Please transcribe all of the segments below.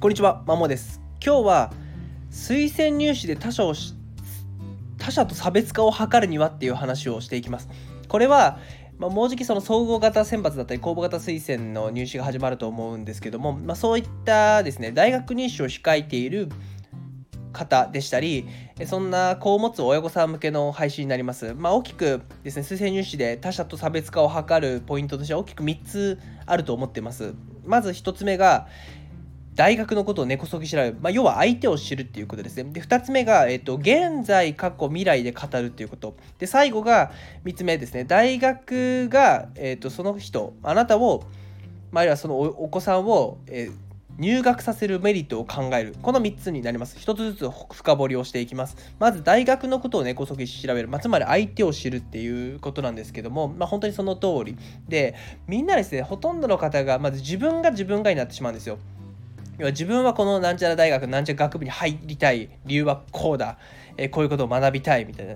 こんにちは、まもです。今日は推薦入試で他者を他者と差別化を図るにはっていう話をしていきます。これは、まあ、もうじきその総合型選抜だったり公募型推薦の入試が始まると思うんですけども、まあ、そういったですね大学入試を控えている方でしたりそんな子を持つ親御さん向けの配信になります、まあ、大きくですね推薦入試で他者と差別化を図るポイントとしては大きく3つあると思ってますまず1つ目が大学のことを根こそぎ調べる、まあ、要は相手を知るっていうことですね。で、2つ目が、えっと、現在、過去、未来で語るっていうこと。で、最後が3つ目ですね。大学が、えっと、その人、あなたを、まあ、あるいはそのお子さんを、えー入学させるメリットを考える。この3つになります。1つずつ深掘りをしていきます。まず、大学のことを根こそぎ調べる。まあ、つまり相手を知るっていうことなんですけども、まあ、本当にその通り。で、みんなですね、ほとんどの方が、まず自分が自分がになってしまうんですよ。要は自分はこのなんちゃら大学なんちゃら学部に入りたい理由はこうだ、えー、こういうことを学びたいみたいな。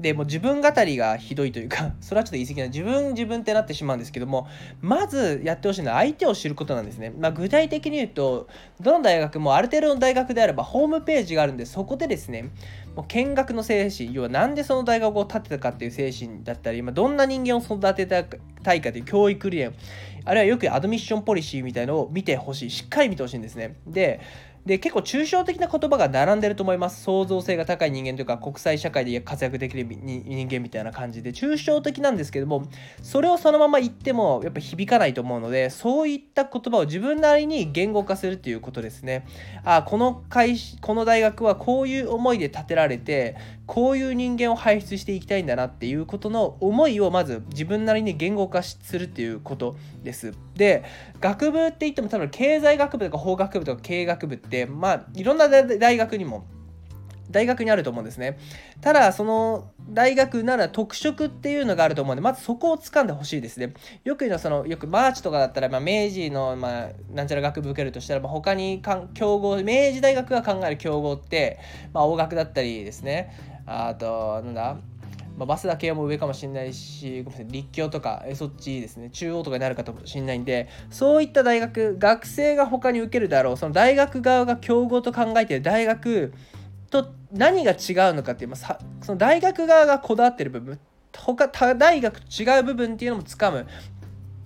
でも自分語りがひどいというか それはちょっと言い過ぎな。自分自分ってなってしまうんですけどもまずやってほしいのは相手を知ることなんですね、まあ、具体的に言うとどの大学もある程度の大学であればホームページがあるんでそこでですねもう見学の精神要は何でその大学を建てたかっていう精神だったり、まあ、どんな人間を育てたいかという教育理念あるいはよくアドミッションポリシーみたいのを見てほしい。しっかり見てほしいんですね。でで結構抽象的な言葉が並んでると思います。創造性が高い人間というか国際社会で活躍できる人間みたいな感じで。抽象的なんですけどもそれをそのまま言ってもやっぱ響かないと思うのでそういった言葉を自分なりに言語化するっていうことですね。あこの会この大学はこういう思いで建てられてこういう人間を輩出していきたいんだなっていうことの思いをまず自分なりに言語化するっていうことです。で学部って言っても多分経済学部とか法学部とか経営学部ってまあいろんな大学にも大学にあると思うんですね。ただ、その大学なら特色っていうのがあると思うんで、まずそこを掴んでほしいですね。よく言うのは、その、よくマーチとかだったら、まあ、明治の、まあ、なんちゃら学部受けるとしたら、まあ、他に競合、明治大学が考える競合って、まあ、大学だったりですね。あと、なんだまあ、バスだけはもう上かもしれないし、ごめんなさい、立教とか、えそっちですね、中央とかになるかもしれないんで、そういった大学、学生が他に受けるだろう、その大学側が競合と考えてる。大学と何が違うのかっていう、まあ、その大学側がこだわってる部分、他他大学と違う部分っていうのもつかむ。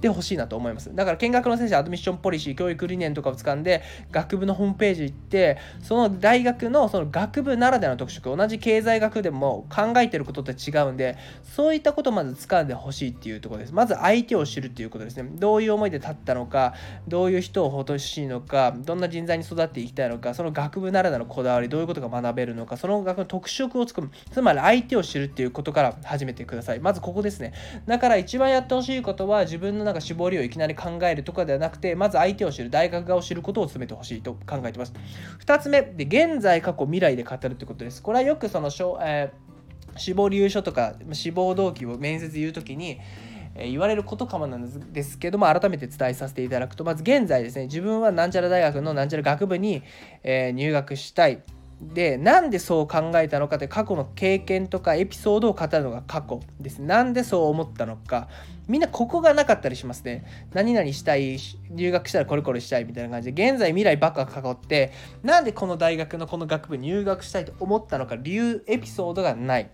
てほしいなと思います。だから見学の先生、アドミッションポリシー、教育理念とかを掴んで、学部のホームページ行って、その大学のその学部ならではの特色、同じ経済学でも考えてることって違うんで、そういったことをまず掴んでほしいっていうところです。まず相手を知るっていうことですね。どういう思いで立ったのか、どういう人を欲しいのか、どんな人材に育っていきたいのか、その学部ならではのこだわり、どういうことが学べるのか、その学の特色をつくむ、つまり相手を知るっていうことから始めてください。まずここですね。だから一番やってほしいことは、自分のなんか絞りをいきなり考えるとかではなくてまず相手を知る大学側を知ることを進めてほしいと考えてます。2つ目で現在過去未来で語るということです。これはよくその、えー、死亡理由書とか志望動機を面接で言うときにえ言われることかもなんですけども改めて伝えさせていただくとまず現在ですね自分はなんちゃら大学のなんちゃら学部に、えー、入学したい。でなんでそう考えたのかって過去の経験とかエピソードを語るのが過去です。なんでそう思ったのか。みんなここがなかったりしますね。何々したい留学したらこれこれしたいみたいな感じで。現在未来ばっか囲ってなんでこの大学のこの学部入学したいと思ったのか。理由エピソードがない。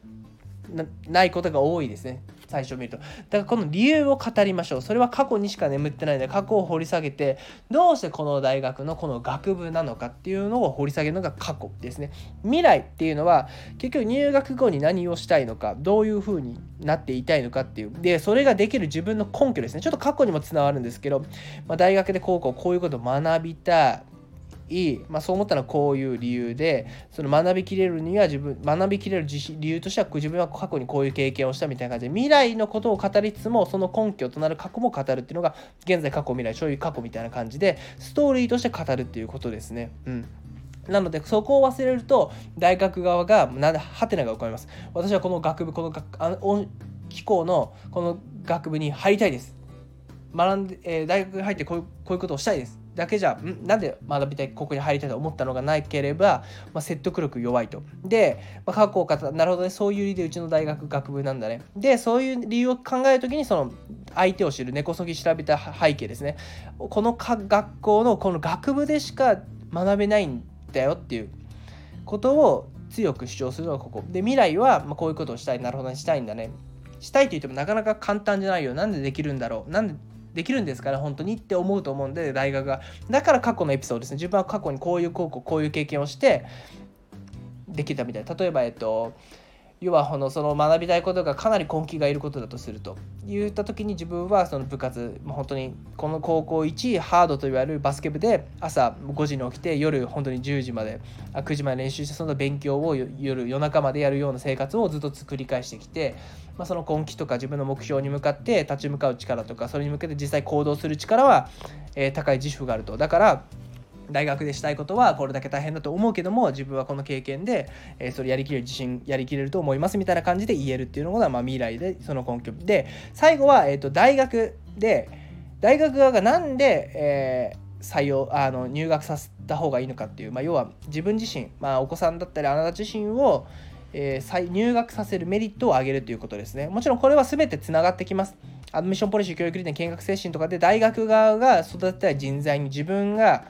ないことが多いですね。最初見ると。だからこの理由を語りましょうそれは過去にしか眠ってないので過去を掘り下げてどうしてこの大学のこの学部なのかっていうのを掘り下げるのが過去ですね。未来っていうのは結局入学後に何をしたいのかどういう風になっていたいのかっていう。でそれができる自分の根拠ですね。ちょっと過去にもつながるんですけど、まあ、大学で高校こういうことを学びたい。い、まあ、そう思ったのはこういう理由でその学びきれるには自分学びきれる理由としては自分は過去にこういう経験をしたみたいな感じで未来のことを語りつつもその根拠となる過去も語るっていうのが現在過去未来そういう過去みたいな感じでストーリーとして語るっていうことですね。うんなのでそこを忘れると大学側がなんでハテナが浮かびます。私はこの学部この学あ機構のこの学部に入りたいです。学んで、えー、大学に入ってこうこういうことをしたいです。だけじゃん？なんで学びたいここに入りたいと思ったのがなければ、まあ、説得力弱いと。で、まあ、過去を語なるほどね。そういう理由でうちの大学学部なんだね。でそういう理由を考える時にその相手を知る根こそぎ調べた背景ですね。この学校のこの学部でしか学べないんだよっていうことを強く主張するのがここ。で未来はまこういうことをしたい。なるほどにしたいんだね。したいと言ってもなかなか簡単じゃないよ。なんでできるんだろう。なんでできるんですから本当にって思うと思うんで大学が。だから過去のエピソードですね。自分は過去にこういう高校こういう経験をしてできたみたい。例えばえっと要はこのその学びたいことがかなり根気がいることだとすると言った時に自分はその部活本当にこの高校1位ハードと言われるバスケ部で朝5時に起きて夜本当に10時まで9時まで練習してその勉強を夜夜中までやるような生活をずっと繰り返してきて、まあ、その根気とか自分の目標に向かって立ち向かう力とかそれに向けて実際行動する力は、えー、高い自負があると。だから大学でしたいことはこれだけ大変だと思うけども自分はこの経験で、えー、それやりきれる自信やりきれると思いますみたいな感じで言えるっていうのが、まあ、未来でその根拠で最後は、えーと、大学で大学側がなんで、えー、採用あの入学させた方がいいのかっていう、まあ、要は自分自身、まあ、お子さんだったりあなた自身をえー、入学させるメリットを上げるということですね。もちろんこれは全てつながってきます。アドミッションポリシー教育理念見学精神とかで大学側が育てたい人材に自分が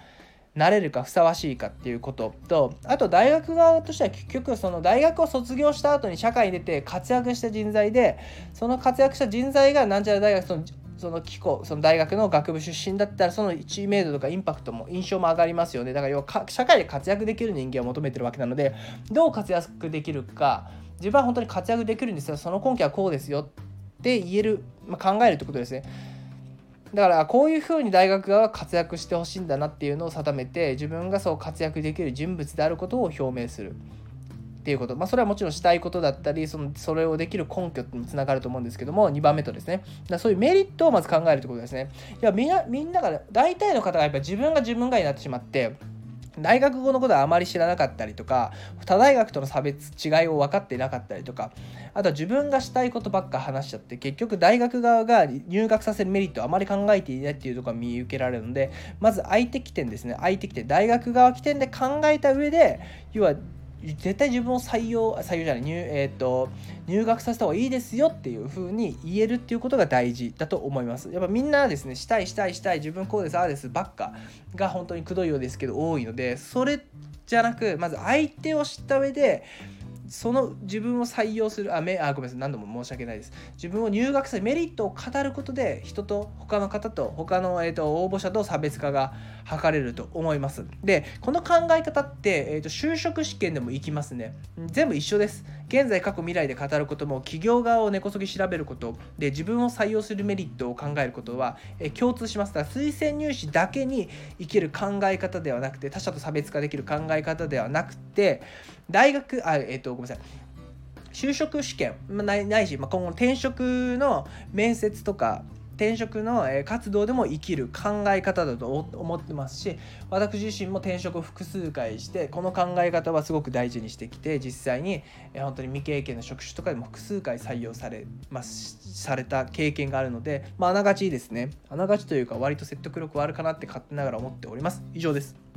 なれるかふさわしいかっていうこととあと大学側としては結局その大学を卒業した後に社会に出て活躍した人材でその活躍した人材がなんちゃら大学そのその機構その大学の学部出身だったらその知名度とかインパクトも印象も上がりますよね。だから要は社会で活躍できる人間を求めてるわけなのでどう活躍できるか自分は本当に活躍できるんですよ。その根拠はこうですよって言える、まあ、考えるってことですね。だからこういうふうに大学側は活躍してほしいんだなっていうのを定めて自分がそう活躍できる人物であることを表明する。っていうこと。まあそれはもちろんしたいことだったりそのそれをできる根拠につながると思うんですけども2番目とですね。だそういうメリットをまず考えるってことですね。いやみんなみんなが大体の方がやっぱ自分が自分がになってしまって大学語のことはあまり知らなかったりとか他大学との差別違いを分かってなかったりとかあとは自分がしたいことばっか話しちゃって結局大学側が入学させるメリットをあまり考えていないっていうところが見受けられるのでまず相手起点ですね。相手起点大学側起点で考えた上で要は絶対自分を採用採用じゃない入,、えーと、入学させた方がいいですよっていう風に言えるっていうことが大事だと思います。やっぱみんなですねしたいしたいしたい自分こうですああですばっかが本当にくどいようですけど多いのでそれじゃなくまず相手を知った上でその自分を採用するあめあごめんなさい何度も申し訳ないです。自分を入学させメリットを語ることで人と他の方と他の、えーと、応募者と差別化が図れると思います。でこの考え方って、えーと、就職試験でもいきますね。全部一緒です。現在過去未来で語ることも企業側を根こそぎ調べること。で自分を採用するメリットを考えることは、えー、共通します。だから推薦入試だけに生きる考え方ではなくて他者と差別化できる考え方ではなくて大学あえっ、ー、とごめんなさい。就職試験ないないし、まあ、今後転職の面接とか転職の活動でも生きる考え方だと思ってますし私自身も転職を複数回してこの考え方はすごく大事にしてきて実際に本当に未経験の職種とかでも複数回採用されますされた経験があるので、まあ、あながちですね。あながちというか割と説得力はあるかなって勝手ながら思っております。以上です。